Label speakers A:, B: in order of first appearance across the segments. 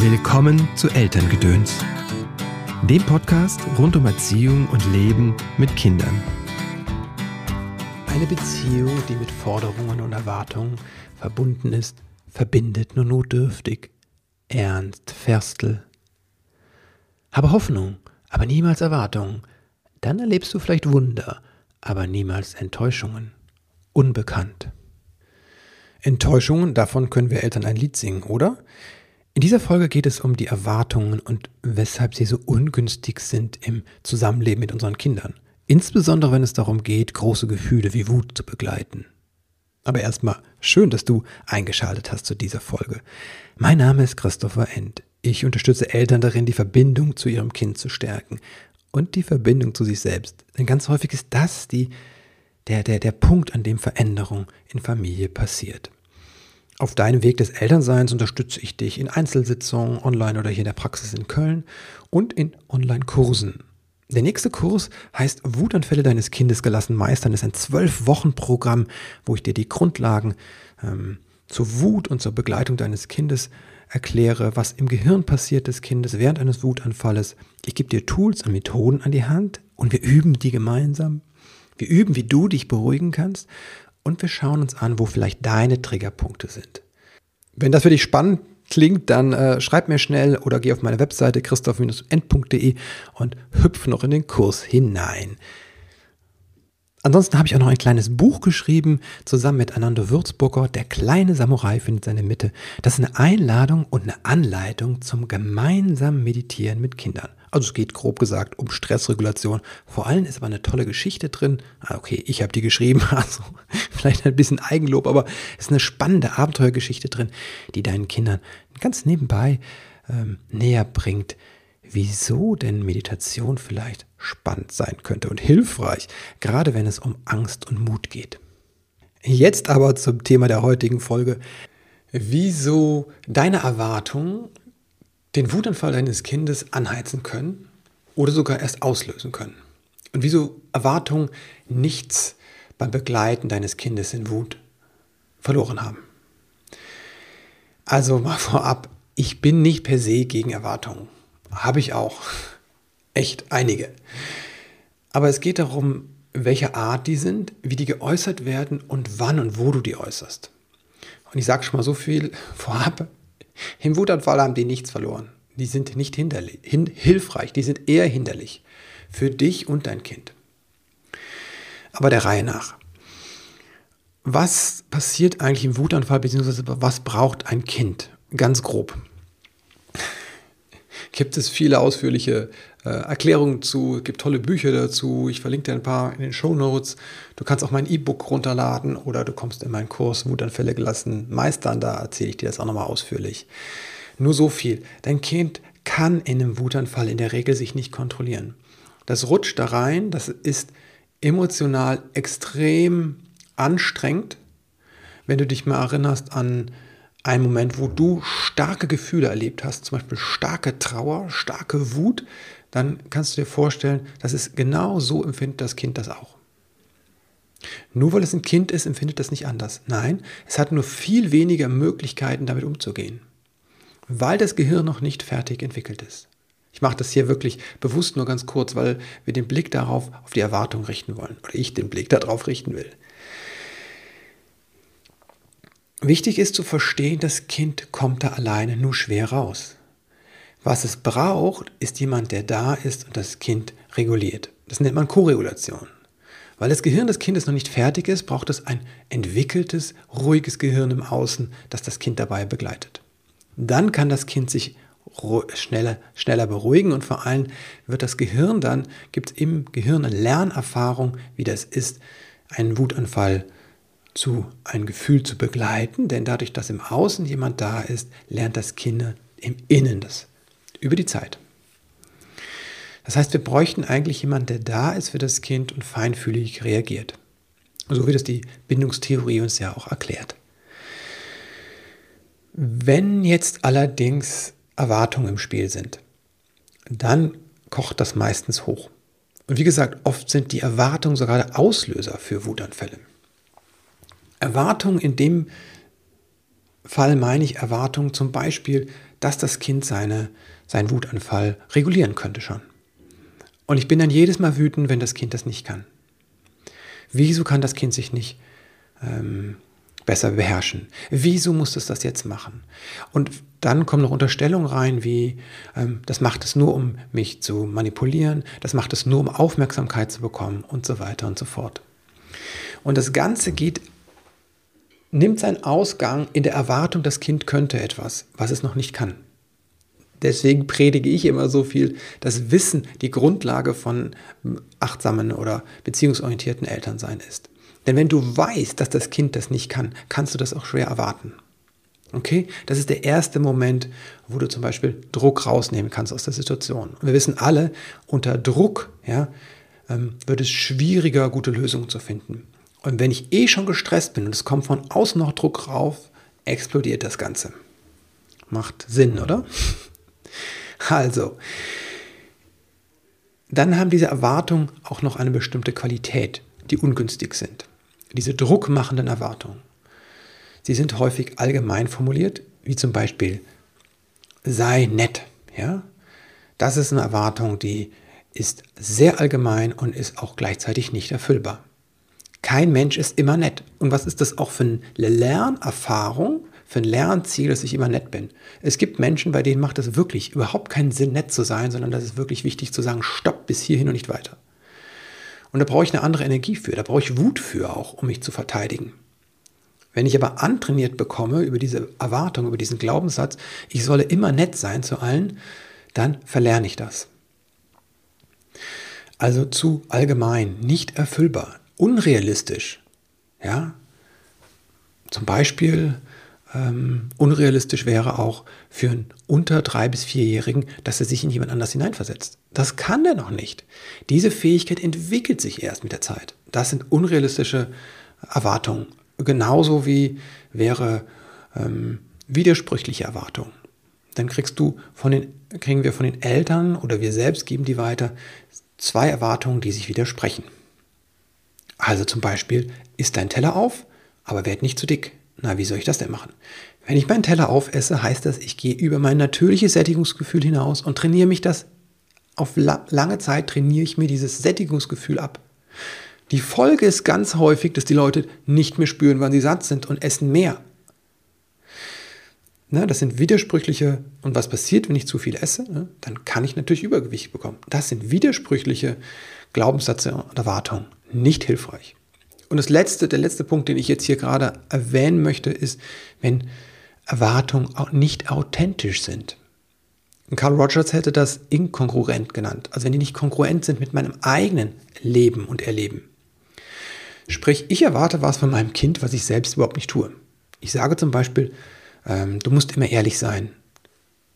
A: Willkommen zu Elterngedöns, dem Podcast rund um Erziehung und Leben mit Kindern.
B: Eine Beziehung, die mit Forderungen und Erwartungen verbunden ist, verbindet nur notdürftig. Ernst Ferstel. Habe Hoffnung, aber niemals Erwartungen. Dann erlebst du vielleicht Wunder, aber niemals Enttäuschungen. Unbekannt. Enttäuschungen, davon können wir Eltern ein Lied singen, oder? In dieser Folge geht es um die Erwartungen und weshalb sie so ungünstig sind im Zusammenleben mit unseren Kindern. Insbesondere wenn es darum geht, große Gefühle wie Wut zu begleiten. Aber erstmal schön, dass du eingeschaltet hast zu dieser Folge. Mein Name ist Christopher End. Ich unterstütze Eltern darin, die Verbindung zu ihrem Kind zu stärken und die Verbindung zu sich selbst. Denn ganz häufig ist das die, der, der, der Punkt, an dem Veränderung in Familie passiert. Auf deinem Weg des Elternseins unterstütze ich dich in Einzelsitzungen, online oder hier in der Praxis in Köln und in Online-Kursen. Der nächste Kurs heißt Wutanfälle deines Kindes gelassen meistern. Das ist ein zwölf-Wochen-Programm, wo ich dir die Grundlagen ähm, zur Wut und zur Begleitung deines Kindes erkläre, was im Gehirn passiert des Kindes während eines Wutanfalles. Ich gebe dir Tools und Methoden an die Hand und wir üben die gemeinsam. Wir üben, wie du dich beruhigen kannst und wir schauen uns an, wo vielleicht deine Triggerpunkte sind. Wenn das für dich spannend klingt, dann äh, schreib mir schnell oder geh auf meine Webseite christoph-end.de und hüpf noch in den Kurs hinein. Ansonsten habe ich auch noch ein kleines Buch geschrieben, zusammen mit Anando Würzburger. Der kleine Samurai findet seine Mitte. Das ist eine Einladung und eine Anleitung zum gemeinsamen Meditieren mit Kindern. Also es geht grob gesagt um Stressregulation. Vor allem ist aber eine tolle Geschichte drin. Ah, okay, ich habe die geschrieben, also vielleicht ein bisschen Eigenlob, aber es ist eine spannende Abenteuergeschichte drin, die deinen Kindern ganz nebenbei ähm, näher bringt, wieso denn Meditation vielleicht spannend sein könnte und hilfreich, gerade wenn es um Angst und Mut geht. Jetzt aber zum Thema der heutigen Folge. Wieso deine Erwartungen den Wutanfall deines Kindes anheizen können oder sogar erst auslösen können. Und wieso Erwartungen nichts beim Begleiten deines Kindes in Wut verloren haben. Also mal vorab, ich bin nicht per se gegen Erwartungen. Habe ich auch. Echt einige. Aber es geht darum, welche Art die sind, wie die geäußert werden und wann und wo du die äußerst. Und ich sage schon mal so viel vorab, im Wutanfall haben die nichts verloren. Die sind nicht hinderlich, hin, hilfreich, die sind eher hinderlich für dich und dein Kind. Aber der Reihe nach. Was passiert eigentlich im Wutanfall, beziehungsweise was braucht ein Kind? Ganz grob. Gibt es viele ausführliche äh, Erklärungen zu, es gibt tolle Bücher dazu. Ich verlinke dir ein paar in den Show Notes. Du kannst auch mein E-Book runterladen oder du kommst in meinen Kurs Wutanfälle gelassen meistern. Da erzähle ich dir das auch nochmal ausführlich. Nur so viel. Dein Kind kann in einem Wutanfall in der Regel sich nicht kontrollieren. Das rutscht da rein, das ist emotional extrem anstrengend. Wenn du dich mal erinnerst an einen Moment, wo du starke Gefühle erlebt hast, zum Beispiel starke Trauer, starke Wut, dann kannst du dir vorstellen, dass es genau so empfindet das Kind das auch. Nur weil es ein Kind ist, empfindet das nicht anders. Nein, es hat nur viel weniger Möglichkeiten, damit umzugehen weil das Gehirn noch nicht fertig entwickelt ist. Ich mache das hier wirklich bewusst nur ganz kurz, weil wir den Blick darauf auf die Erwartung richten wollen oder ich den Blick darauf richten will. Wichtig ist zu verstehen, das Kind kommt da alleine nur schwer raus. Was es braucht, ist jemand, der da ist und das Kind reguliert. Das nennt man Koregulation. Weil das Gehirn des Kindes noch nicht fertig ist, braucht es ein entwickeltes, ruhiges Gehirn im Außen, das das Kind dabei begleitet. Dann kann das Kind sich schneller, schneller beruhigen und vor allem wird das Gehirn dann, gibt es im Gehirn eine Lernerfahrung, wie das ist, einen Wutanfall zu ein Gefühl zu begleiten, denn dadurch, dass im Außen jemand da ist, lernt das Kind im Innen das über die Zeit. Das heißt, wir bräuchten eigentlich jemanden, der da ist für das Kind und feinfühlig reagiert. So wie das die Bindungstheorie uns ja auch erklärt. Wenn jetzt allerdings Erwartungen im Spiel sind, dann kocht das meistens hoch. Und wie gesagt, oft sind die Erwartungen sogar der Auslöser für Wutanfälle. Erwartungen in dem Fall meine ich Erwartungen zum Beispiel, dass das Kind seine, seinen Wutanfall regulieren könnte schon. Und ich bin dann jedes Mal wütend, wenn das Kind das nicht kann. Wieso kann das Kind sich nicht ähm, besser beherrschen? Wieso muss es das jetzt machen? Und dann kommen noch Unterstellungen rein, wie ähm, das macht es nur, um mich zu manipulieren, das macht es nur, um Aufmerksamkeit zu bekommen und so weiter und so fort. Und das Ganze geht, nimmt seinen Ausgang in der Erwartung, das Kind könnte etwas, was es noch nicht kann. Deswegen predige ich immer so viel, dass Wissen die Grundlage von achtsamen oder beziehungsorientierten Elternsein ist. Denn wenn du weißt, dass das Kind das nicht kann, kannst du das auch schwer erwarten. Okay? Das ist der erste Moment, wo du zum Beispiel Druck rausnehmen kannst aus der Situation. Wir wissen alle, unter Druck ja, ähm, wird es schwieriger, gute Lösungen zu finden. Und wenn ich eh schon gestresst bin und es kommt von außen noch Druck rauf, explodiert das Ganze. Macht Sinn, oder? Also, dann haben diese Erwartungen auch noch eine bestimmte Qualität, die ungünstig sind. Diese druckmachenden Erwartungen. Sie sind häufig allgemein formuliert, wie zum Beispiel sei nett. Ja? Das ist eine Erwartung, die ist sehr allgemein und ist auch gleichzeitig nicht erfüllbar. Kein Mensch ist immer nett. Und was ist das auch für eine Lernerfahrung, für ein Lernziel, dass ich immer nett bin. Es gibt Menschen, bei denen macht es wirklich überhaupt keinen Sinn, nett zu sein, sondern das ist wirklich wichtig zu sagen, stopp bis hierhin und nicht weiter. Und da brauche ich eine andere Energie für, da brauche ich Wut für auch, um mich zu verteidigen. Wenn ich aber antrainiert bekomme über diese Erwartung, über diesen Glaubenssatz, ich solle immer nett sein zu allen, dann verlerne ich das. Also zu allgemein, nicht erfüllbar, unrealistisch. Ja? Zum Beispiel ähm, unrealistisch wäre auch für einen unter drei bis vierjährigen, dass er sich in jemand anders hineinversetzt. Das kann er noch nicht. Diese Fähigkeit entwickelt sich erst mit der Zeit. Das sind unrealistische Erwartungen. Genauso wie wäre ähm, widersprüchliche Erwartungen. Dann kriegst du von den, kriegen wir von den Eltern oder wir selbst geben die weiter zwei Erwartungen, die sich widersprechen. Also zum Beispiel, isst dein Teller auf, aber werd nicht zu dick. Na, wie soll ich das denn machen? Wenn ich meinen Teller aufesse, heißt das, ich gehe über mein natürliches Sättigungsgefühl hinaus und trainiere mich das. Auf la lange Zeit trainiere ich mir dieses Sättigungsgefühl ab. Die Folge ist ganz häufig, dass die Leute nicht mehr spüren, wann sie satt sind und essen mehr. Ne, das sind widersprüchliche, und was passiert, wenn ich zu viel esse? Ne, dann kann ich natürlich Übergewicht bekommen. Das sind widersprüchliche Glaubenssätze und Erwartungen. Nicht hilfreich. Und das letzte, der letzte Punkt, den ich jetzt hier gerade erwähnen möchte, ist, wenn Erwartungen auch nicht authentisch sind. Carl Rogers hätte das inkongruent genannt, also wenn die nicht kongruent sind mit meinem eigenen Leben und Erleben. Sprich, ich erwarte was von meinem Kind, was ich selbst überhaupt nicht tue. Ich sage zum Beispiel, ähm, du musst immer ehrlich sein.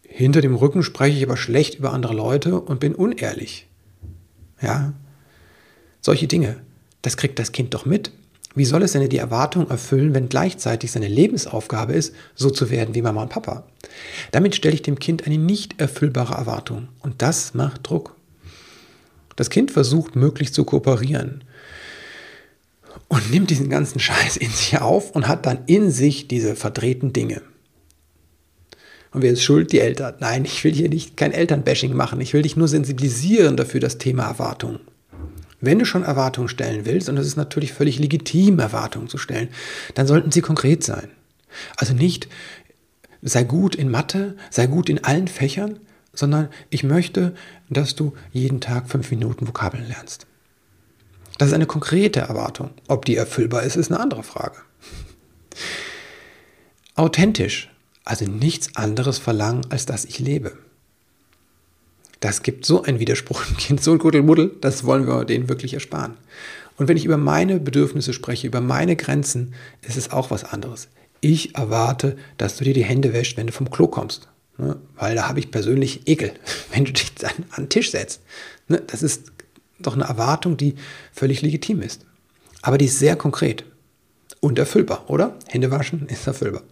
B: Hinter dem Rücken spreche ich aber schlecht über andere Leute und bin unehrlich. Ja, solche Dinge. Das kriegt das Kind doch mit. Wie soll es denn die Erwartung erfüllen, wenn gleichzeitig seine Lebensaufgabe ist, so zu werden wie Mama und Papa? Damit stelle ich dem Kind eine nicht erfüllbare Erwartung. Und das macht Druck. Das Kind versucht möglichst zu kooperieren und nimmt diesen ganzen Scheiß in sich auf und hat dann in sich diese verdrehten Dinge. Und wer ist schuld? Die Eltern. Nein, ich will hier nicht kein Elternbashing machen. Ich will dich nur sensibilisieren dafür das Thema Erwartung. Wenn du schon Erwartungen stellen willst, und es ist natürlich völlig legitim, Erwartungen zu stellen, dann sollten sie konkret sein. Also nicht, sei gut in Mathe, sei gut in allen Fächern, sondern ich möchte, dass du jeden Tag fünf Minuten Vokabeln lernst. Das ist eine konkrete Erwartung. Ob die erfüllbar ist, ist eine andere Frage. Authentisch, also nichts anderes verlangen, als dass ich lebe. Das gibt so einen Widerspruch im Kind, so ein Kuddelmuddel, das wollen wir denen wirklich ersparen. Und wenn ich über meine Bedürfnisse spreche, über meine Grenzen, ist es auch was anderes. Ich erwarte, dass du dir die Hände wäschst, wenn du vom Klo kommst. Ne? Weil da habe ich persönlich Ekel, wenn du dich dann an den Tisch setzt. Ne? Das ist doch eine Erwartung, die völlig legitim ist. Aber die ist sehr konkret und erfüllbar, oder? Hände waschen ist erfüllbar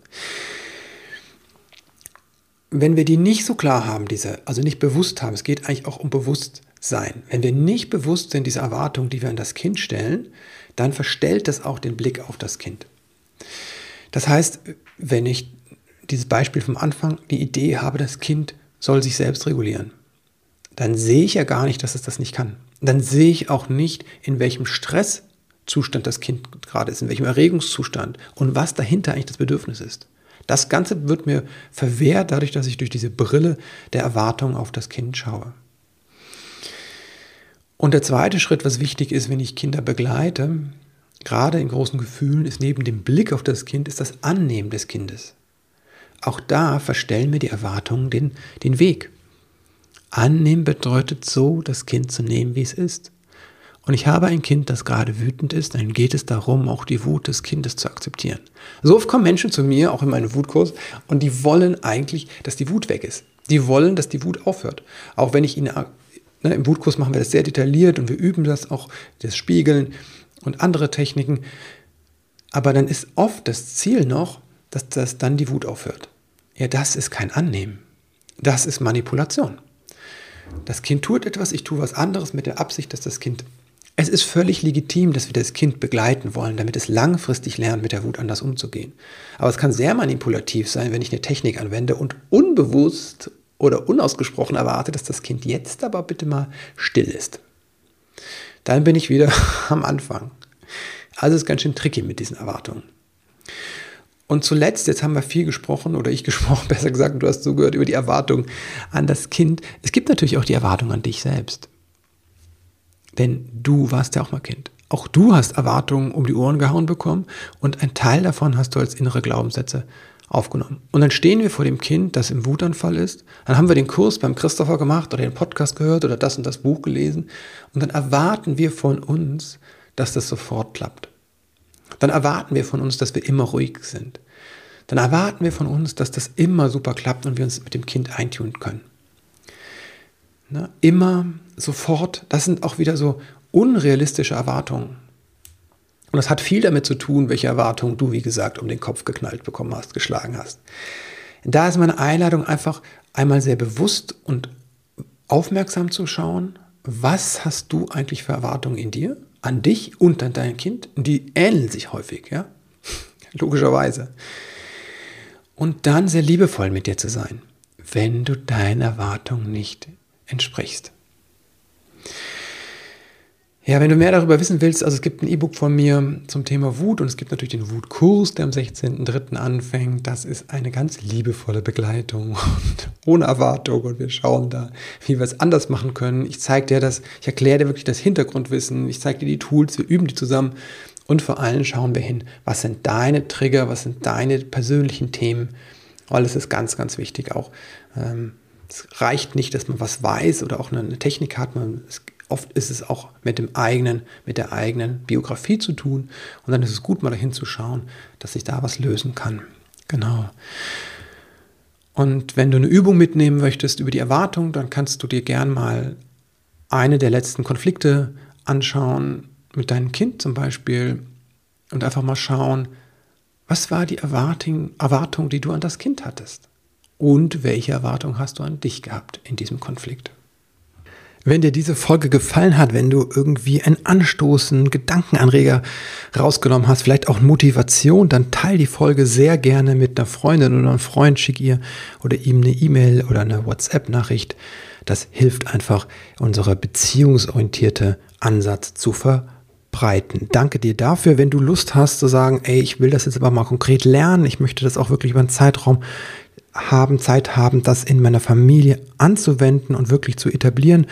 B: wenn wir die nicht so klar haben, diese, also nicht bewusst haben, es geht eigentlich auch um Bewusstsein. Wenn wir nicht bewusst sind, diese Erwartung, die wir an das Kind stellen, dann verstellt das auch den Blick auf das Kind. Das heißt, wenn ich dieses Beispiel vom Anfang die Idee habe, das Kind soll sich selbst regulieren, dann sehe ich ja gar nicht, dass es das nicht kann. Dann sehe ich auch nicht, in welchem Stresszustand das Kind gerade ist, in welchem Erregungszustand und was dahinter eigentlich das Bedürfnis ist. Das Ganze wird mir verwehrt dadurch, dass ich durch diese Brille der Erwartung auf das Kind schaue. Und der zweite Schritt, was wichtig ist, wenn ich Kinder begleite, gerade in großen Gefühlen, ist neben dem Blick auf das Kind, ist das Annehmen des Kindes. Auch da verstellen mir die Erwartungen den, den Weg. Annehmen bedeutet so, das Kind zu nehmen, wie es ist. Und ich habe ein Kind, das gerade wütend ist, dann geht es darum, auch die Wut des Kindes zu akzeptieren. So oft kommen Menschen zu mir, auch in meinem Wutkurs, und die wollen eigentlich, dass die Wut weg ist. Die wollen, dass die Wut aufhört. Auch wenn ich ihnen, ne, im Wutkurs machen wir das sehr detailliert und wir üben das auch, das Spiegeln und andere Techniken. Aber dann ist oft das Ziel noch, dass das dann die Wut aufhört. Ja, das ist kein Annehmen. Das ist Manipulation. Das Kind tut etwas, ich tue was anderes mit der Absicht, dass das Kind. Es ist völlig legitim, dass wir das Kind begleiten wollen, damit es langfristig lernt, mit der Wut anders umzugehen. Aber es kann sehr manipulativ sein, wenn ich eine Technik anwende und unbewusst oder unausgesprochen erwarte, dass das Kind jetzt aber bitte mal still ist. Dann bin ich wieder am Anfang. Also ist ganz schön tricky mit diesen Erwartungen. Und zuletzt, jetzt haben wir viel gesprochen, oder ich gesprochen, besser gesagt, du hast zugehört, über die Erwartung an das Kind. Es gibt natürlich auch die Erwartung an dich selbst. Denn du warst ja auch mal Kind. Auch du hast Erwartungen um die Ohren gehauen bekommen und ein Teil davon hast du als innere Glaubenssätze aufgenommen. Und dann stehen wir vor dem Kind, das im Wutanfall ist. Dann haben wir den Kurs beim Christopher gemacht oder den Podcast gehört oder das und das Buch gelesen. Und dann erwarten wir von uns, dass das sofort klappt dann erwarten wir von uns, dass wir immer ruhig sind. Dann erwarten wir von uns, dass das immer super klappt und wir uns mit dem Kind eintun können. Ne? Immer, sofort, das sind auch wieder so unrealistische Erwartungen. Und das hat viel damit zu tun, welche Erwartungen du, wie gesagt, um den Kopf geknallt bekommen hast, geschlagen hast. Da ist meine Einladung einfach einmal sehr bewusst und aufmerksam zu schauen, was hast du eigentlich für Erwartungen in dir? an dich und an dein Kind. die ähneln sich häufig, ja. Logischerweise. Und dann sehr liebevoll mit dir zu sein, wenn du deinen Erwartungen nicht entsprichst. Ja, wenn du mehr darüber wissen willst, also es gibt ein E-Book von mir zum Thema Wut und es gibt natürlich den Wutkurs, der am 16.03. anfängt. Das ist eine ganz liebevolle Begleitung und ohne Erwartung und wir schauen da, wie wir es anders machen können. Ich zeige dir das, ich erkläre dir wirklich das Hintergrundwissen, ich zeige dir die Tools, wir üben die zusammen und vor allem schauen wir hin, was sind deine Trigger, was sind deine persönlichen Themen, weil es ist ganz, ganz wichtig auch. Ähm, es reicht nicht, dass man was weiß oder auch eine Technik hat, man, es oft ist es auch mit dem eigenen, mit der eigenen Biografie zu tun. Und dann ist es gut, mal dahin zu schauen, dass ich da was lösen kann. Genau. Und wenn du eine Übung mitnehmen möchtest über die Erwartung, dann kannst du dir gern mal eine der letzten Konflikte anschauen, mit deinem Kind zum Beispiel, und einfach mal schauen, was war die Erwartung, Erwartung, die du an das Kind hattest? Und welche Erwartung hast du an dich gehabt in diesem Konflikt? Wenn dir diese Folge gefallen hat, wenn du irgendwie einen Anstoßen, Gedankenanreger rausgenommen hast, vielleicht auch Motivation, dann teil die Folge sehr gerne mit einer Freundin oder einem Freund, schick ihr oder ihm eine E-Mail oder eine WhatsApp-Nachricht. Das hilft einfach, unsere beziehungsorientierte Ansatz zu verbreiten. Danke dir dafür, wenn du Lust hast zu sagen, ey, ich will das jetzt aber mal konkret lernen, ich möchte das auch wirklich über einen Zeitraum haben, Zeit haben, das in meiner Familie anzuwenden und wirklich zu etablieren,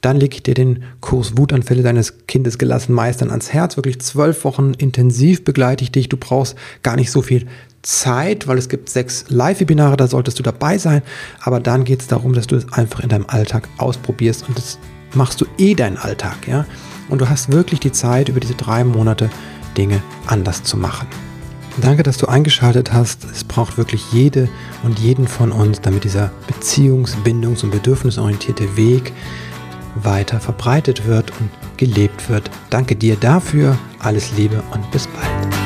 B: dann lege ich dir den Kurs Wutanfälle deines Kindes gelassen meistern ans Herz. Wirklich zwölf Wochen intensiv begleite ich dich. Du brauchst gar nicht so viel Zeit, weil es gibt sechs Live-Webinare, da solltest du dabei sein. Aber dann geht es darum, dass du es einfach in deinem Alltag ausprobierst und das machst du eh deinen Alltag, ja. Und du hast wirklich die Zeit, über diese drei Monate Dinge anders zu machen. Danke, dass du eingeschaltet hast. Braucht wirklich jede und jeden von uns, damit dieser beziehungs-, bindungs- und bedürfnisorientierte Weg weiter verbreitet wird und gelebt wird. Danke dir dafür. Alles Liebe und bis bald.